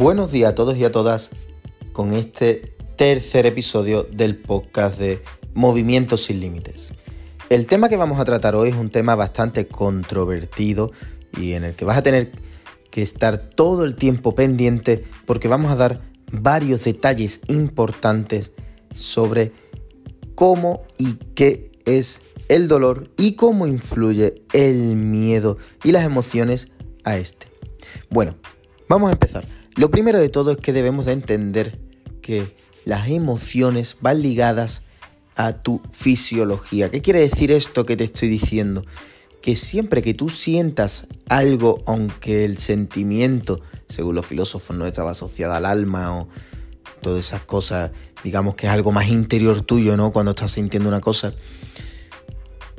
Buenos días a todos y a todas con este tercer episodio del podcast de Movimientos sin Límites. El tema que vamos a tratar hoy es un tema bastante controvertido y en el que vas a tener que estar todo el tiempo pendiente porque vamos a dar varios detalles importantes sobre cómo y qué es el dolor y cómo influye el miedo y las emociones a este. Bueno, vamos a empezar. Lo primero de todo es que debemos de entender que las emociones van ligadas a tu fisiología. ¿Qué quiere decir esto que te estoy diciendo? Que siempre que tú sientas algo, aunque el sentimiento, según los filósofos, no estaba asociado al alma o todas esas cosas, digamos que es algo más interior tuyo, ¿no? Cuando estás sintiendo una cosa,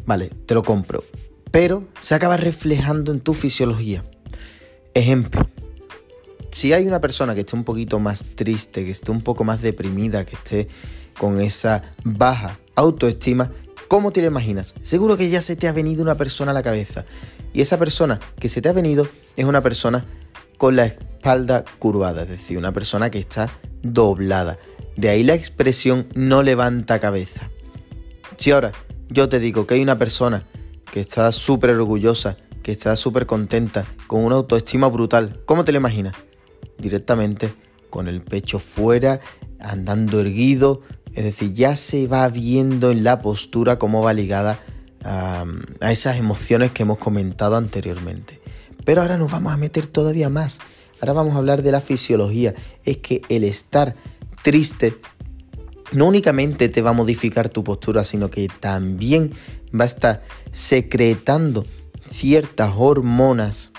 vale, te lo compro. Pero se acaba reflejando en tu fisiología. Ejemplo, si hay una persona que esté un poquito más triste, que esté un poco más deprimida, que esté con esa baja autoestima, ¿cómo te lo imaginas? Seguro que ya se te ha venido una persona a la cabeza. Y esa persona que se te ha venido es una persona con la espalda curvada, es decir, una persona que está doblada. De ahí la expresión no levanta cabeza. Si ahora yo te digo que hay una persona que está súper orgullosa, que está súper contenta, con una autoestima brutal, ¿cómo te lo imaginas? Directamente con el pecho fuera, andando erguido, es decir, ya se va viendo en la postura cómo va ligada a, esas emociones que hemos comentado anteriormente. Pero ahora nos vamos a meter todavía más. Ahora vamos a hablar de la fisiología. Es que el estar triste no únicamente te va a modificar tu postura, sino que también va a estar secretando ciertas hormonas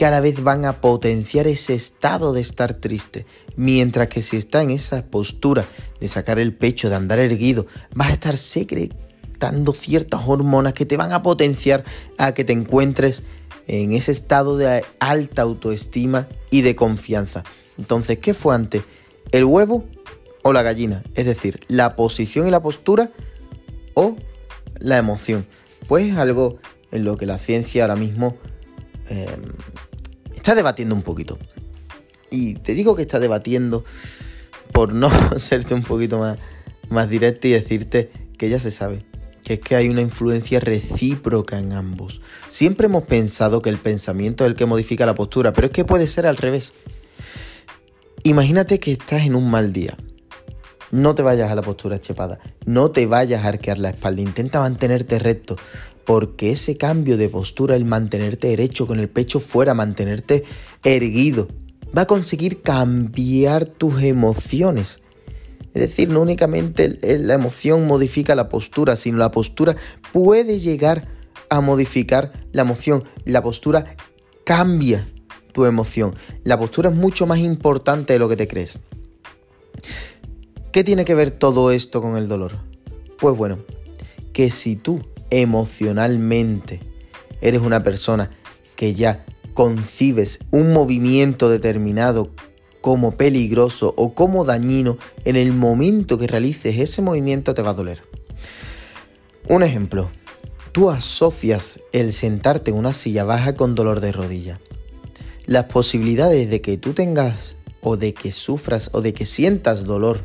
que a la vez van a potenciar ese estado de estar triste. Mientras que si está en esa postura de sacar el pecho, de andar erguido, vas a estar secretando ciertas hormonas que te van a potenciar a que te encuentres en ese estado de alta autoestima y de confianza. Entonces, ¿qué fue antes? ¿El huevo o la gallina? Es decir, la posición y la postura o la emoción. Pues es algo en lo que la ciencia ahora mismo eh, está debatiendo un poquito. Y te digo que está debatiendo por no serte un poquito más, más directo y decirte que ya se sabe, que es que hay una influencia recíproca en ambos. Siempre hemos pensado que el pensamiento es el que modifica la postura, pero es que puede ser al revés. Imagínate que estás en un mal día. No te vayas a la postura chepada, no te vayas a arquear la espalda, intenta mantenerte recto, porque ese cambio de postura, el mantenerte derecho con el pecho fuera, mantenerte erguido, va a conseguir cambiar tus emociones. Es decir, no únicamente la emoción modifica la postura, sino la postura puede llegar a modificar la emoción. La postura cambia tu emoción. La postura es mucho más importante de lo que te crees. ¿Qué tiene que ver todo esto con el dolor? Pues bueno, que si tú emocionalmente eres una persona que ya concibes un movimiento determinado como peligroso o como dañino, en el momento que realices ese movimiento te va a doler. Un ejemplo, tú asocias el sentarte en una silla baja con dolor de rodilla. Las posibilidades de que tú tengas o de que sufras o de que sientas dolor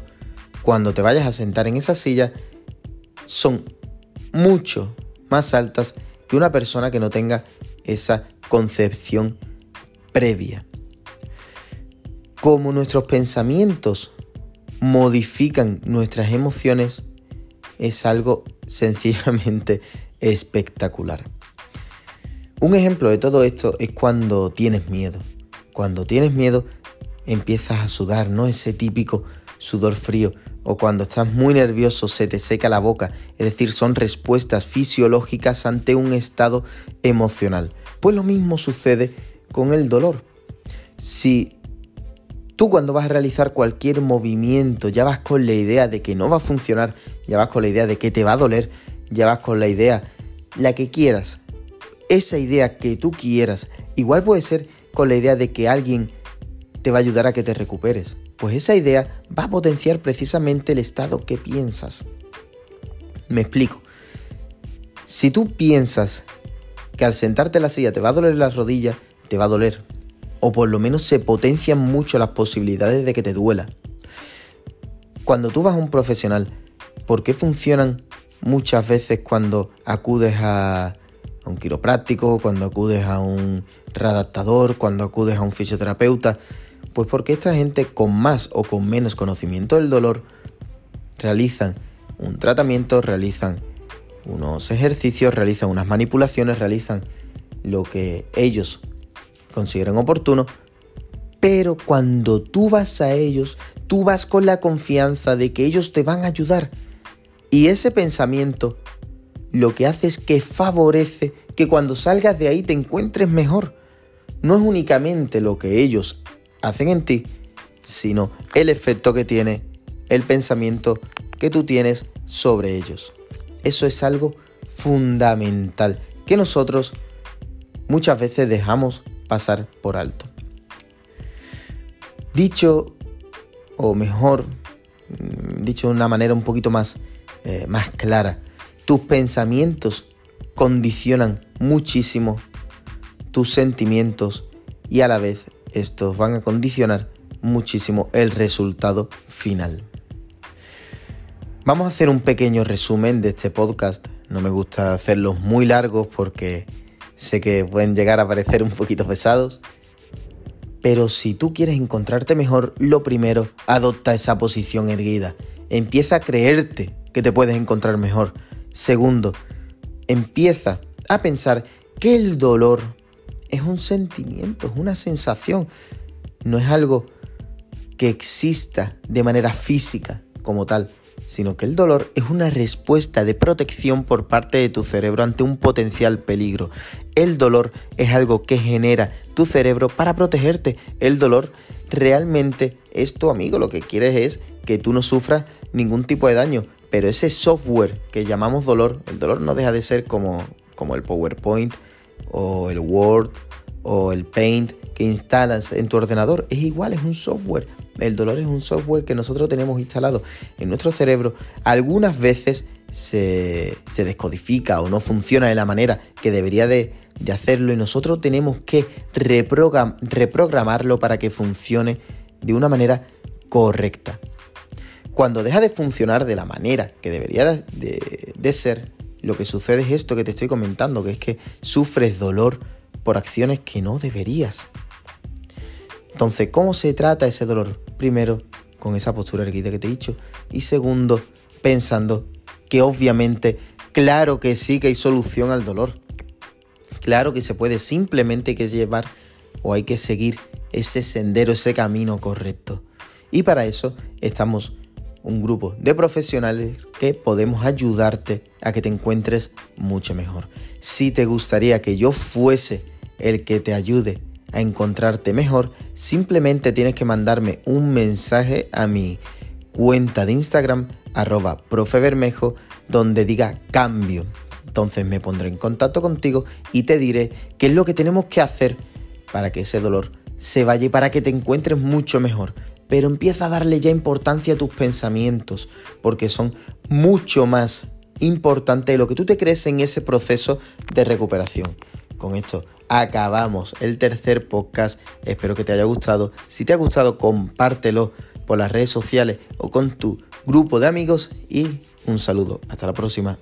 cuando te vayas a sentar en esa silla son mucho más altas que una persona que no tenga esa concepción previa. Como nuestros pensamientos modifican nuestras emociones, es algo sencillamente espectacular. Un ejemplo de todo esto es cuando tienes miedo. Cuando tienes miedo empiezas a sudar, ¿no? Ese típico sudor frío o cuando estás muy nervioso se te seca la boca, es decir, son respuestas fisiológicas ante un estado emocional. Pues lo mismo sucede con el dolor. Si tú cuando vas a realizar cualquier movimiento ya vas con la idea de que no va a funcionar, ya vas con la idea de que te va a doler, ya vas con la idea, la que quieras, esa idea que tú quieras, igual puede ser con la idea de que alguien te va a ayudar a que te recuperes pues esa idea va a potenciar precisamente el estado que piensas. Me explico. Si tú piensas que al sentarte en la silla te va a doler la rodilla, te va a doler. o por lo menos se potencian mucho las posibilidades de que te duela. Cuando tú vas a un profesional, ¿por qué funcionan muchas veces cuando acudes a, un quiropráctico, cuando acudes a un readaptador, cuando acudes a un fisioterapeuta? Pues porque esta gente con más o con menos conocimiento del dolor realizan un tratamiento, realizan unos ejercicios, realizan unas manipulaciones, realizan lo que ellos consideren oportuno, pero cuando tú vas a ellos, tú vas con la confianza de que ellos te van a ayudar. Y ese pensamiento lo que hace es que favorece que cuando salgas de ahí te encuentres mejor. No es únicamente lo que ellos hacen en ti, sino el efecto que tiene el pensamiento que tú tienes sobre ellos. Eso es algo fundamental que nosotros muchas veces dejamos pasar por alto. Dicho, o mejor, mm, dicho de una manera un poquito más, eh, más clara, tus pensamientos condicionan muchísimo tus sentimientos y a la vez estos van a condicionar muchísimo el resultado final. Vamos a hacer un pequeño resumen de este podcast. No me gusta hacerlos muy largos porque sé que pueden llegar a parecer un poquito pesados. Pero si tú quieres encontrarte mejor, lo primero, adopta esa posición erguida. Empieza a creerte que te puedes encontrar mejor. Segundo, empieza a pensar que el dolor es un sentimiento, es una sensación. No es algo que exista de manera física como tal sino que el dolor es una respuesta de protección por parte de tu cerebro ante un potencial peligro. El dolor es algo que genera tu cerebro para protegerte. El dolor realmente es tu amigo, lo que quieres es que tú no sufras ningún tipo de daño. Pero ese software que llamamos dolor, el dolor no deja de ser como, como el PowerPoint o el Word o el Paint que instalas en tu ordenador. Es igual, es un software. El dolor es un software que nosotros tenemos instalado en nuestro cerebro. Algunas veces se, descodifica o no funciona de la manera que debería de, hacerlo y nosotros tenemos que reprogramarlo para que funcione de una manera correcta. Cuando deja de funcionar de la manera que debería de, de ser, lo que sucede es esto que te estoy comentando, que es que sufres dolor por acciones que no deberías. Entonces, ¿cómo se trata ese dolor? Primero, con esa postura erguida que te he dicho. Y segundo, pensando que obviamente, claro que sí que hay solución al dolor. Claro que se puede, simplemente que llevar o hay que seguir ese sendero, ese camino correcto. Y para eso estamos un grupo de profesionales que podemos ayudarte a que te encuentres mucho mejor. Si te gustaría que yo fuese el que te ayude a encontrarte mejor, simplemente tienes que mandarme un mensaje a mi cuenta de Instagram, arroba profebermejo, donde diga cambio. Entonces me pondré en contacto contigo y te diré qué es lo que tenemos que hacer para que ese dolor se vaya y para que te encuentres mucho mejor. Pero empieza a darle ya importancia a tus pensamientos, porque son mucho más importantes de lo que tú te crees en ese proceso de recuperación. Con esto acabamos el tercer podcast. Espero que te haya gustado. Si te ha gustado, compártelo por las redes sociales o con tu grupo de amigos y un saludo. Hasta la próxima.